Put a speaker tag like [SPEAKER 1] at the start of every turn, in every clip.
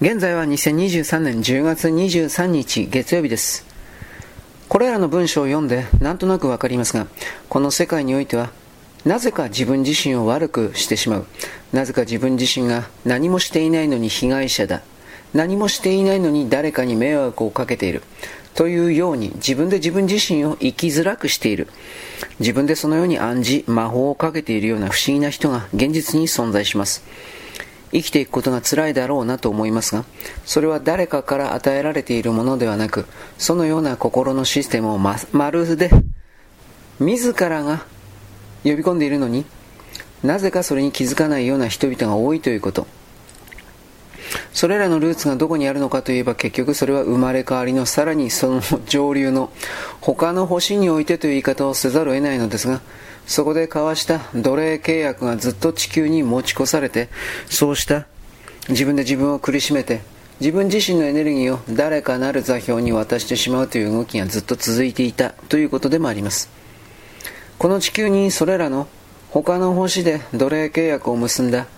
[SPEAKER 1] 現在は2023年10月23日月曜日です。これらの文章を読んでなんとなくわかりますがこの世界においてはなぜか自分自身を悪くしてしまう。なぜか自分自身が何もしていないのに被害者だ。何もしていないのに誰かに迷惑をかけている。というように自分で自分自身を生きづらくしている。自分でそのように暗示魔法をかけているような不思議な人が現実に存在します。生きていくことが辛いだろうなと思いますが、それは誰かから与えられているものではなく、そのような心のシステムをままるで、自らが呼び込んでいるのに、なぜかそれに気づかないような人々が多いということ。それらのルーツがどこにあるのかといえば結局それは生まれ変わりのさらにその上流の他の星においてという言い方をせざるを得ないのですが、そこで交わした奴隷契約がずっと地球に持ち越されて、そうした自分で自分を苦しめて、自分自身のエネルギーを誰かなる座標に渡してしまうという動きがずっと続いていたということでもあります。この地球にそれらの他の星で奴隷契約を結んだ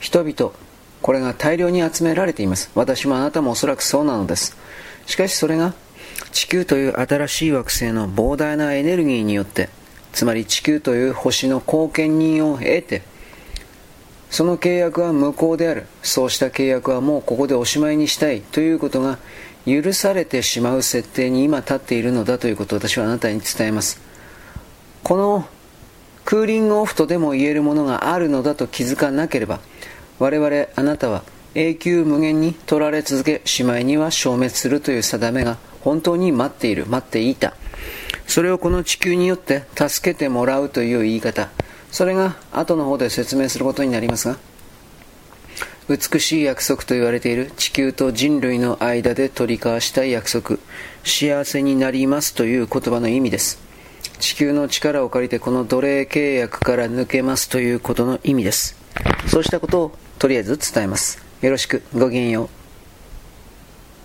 [SPEAKER 1] 人々、これが大量に集められています。私もあなたもおそらくそうなのです。しかしそれが地球という新しい惑星の膨大なエネルギーによってつまり地球という星の後見人を得てその契約は無効であるそうした契約はもうここでおしまいにしたいということが許されてしまう設定に今立っているのだということを私はあなたに伝えますこのクーリングオフとでも言えるものがあるのだと気づかなければ我々あなたは永久無限に取られ続けしまいには消滅するという定めが本当に待っている待っていた。それをこの地球によって助けてもらうという言い方。それが後の方で説明することになりますが美しい約束と言われている地球と人類の間で取り交わしたい約束幸せになりますという言葉の意味です。地球の力を借りてこの奴隷契約から抜けますということの意味です。そうしたことをとりあえず伝えます。よろしく。ごきげんよう。